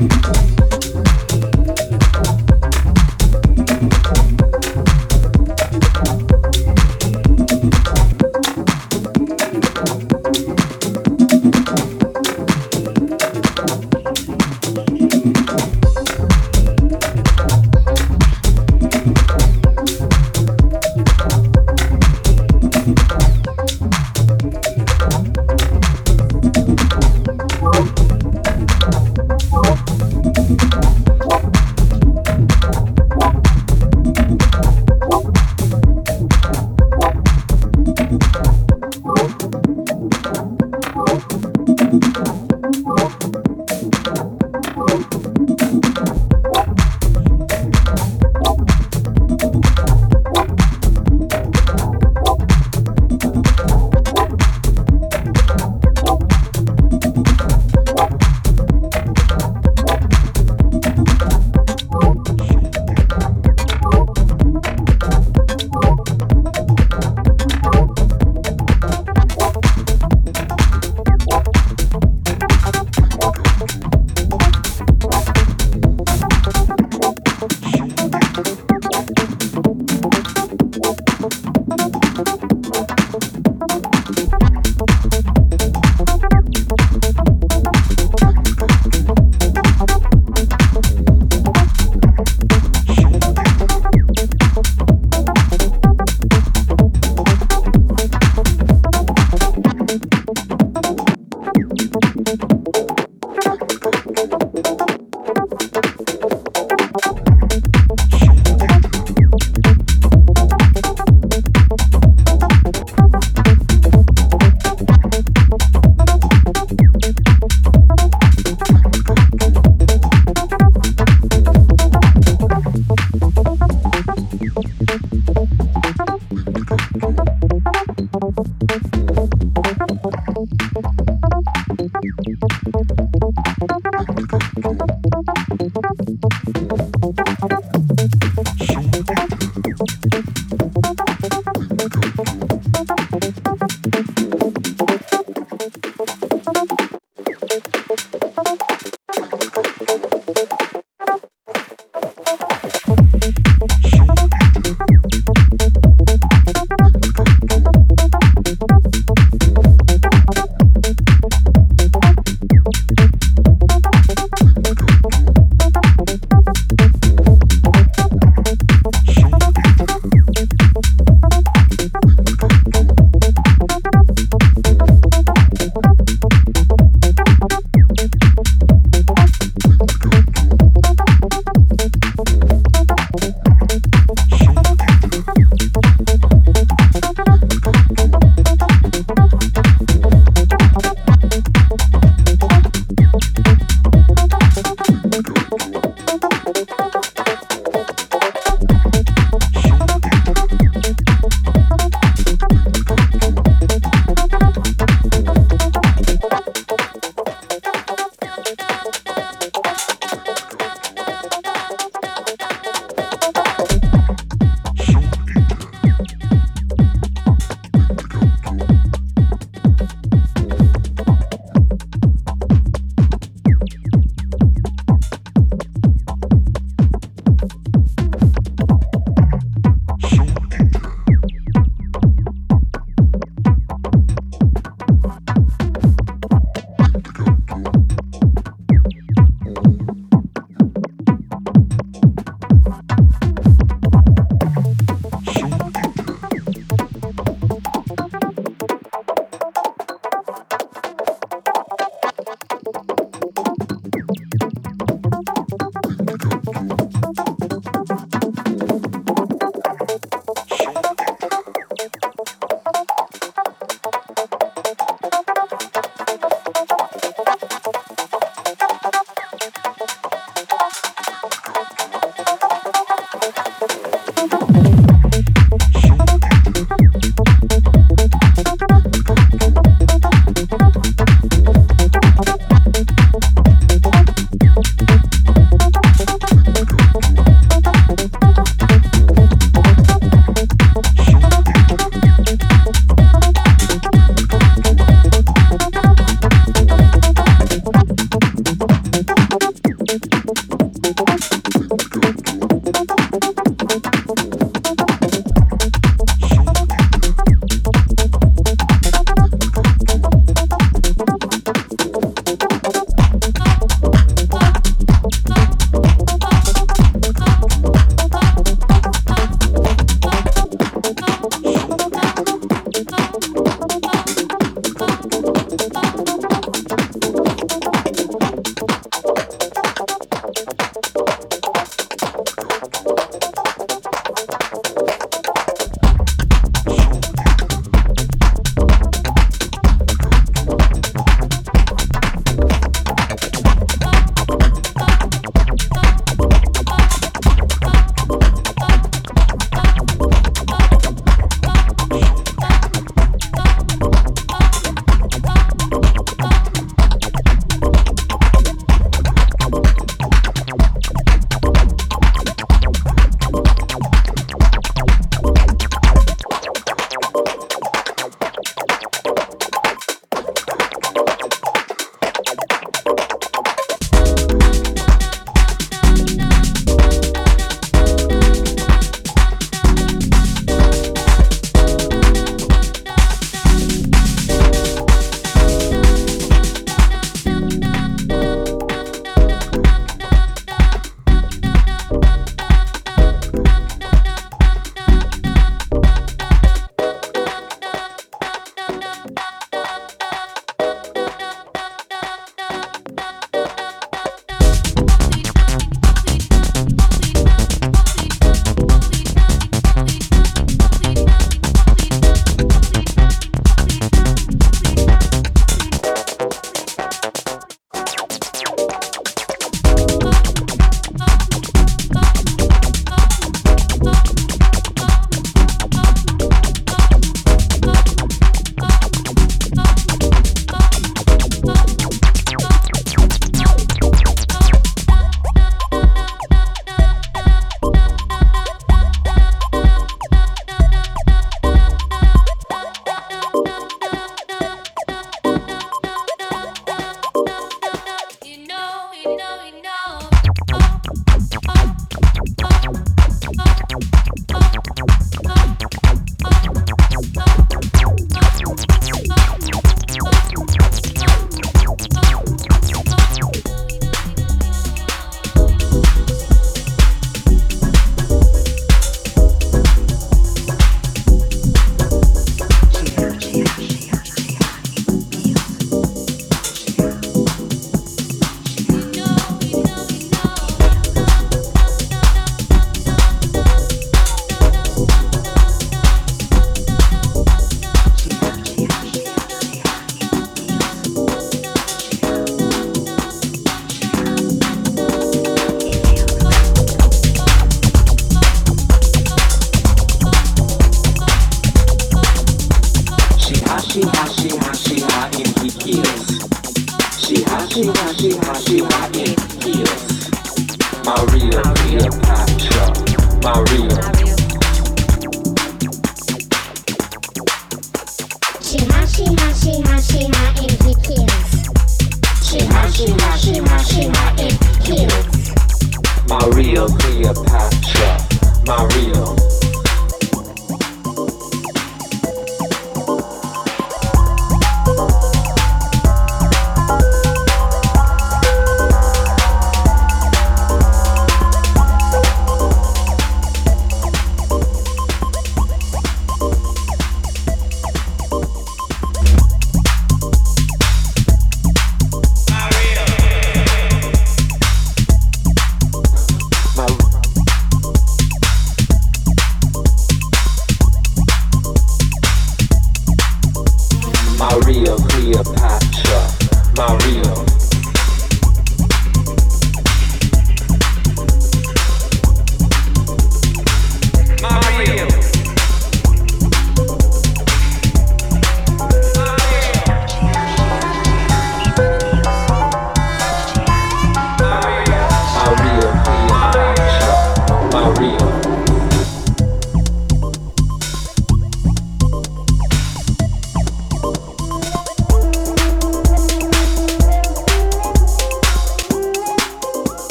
Peacock.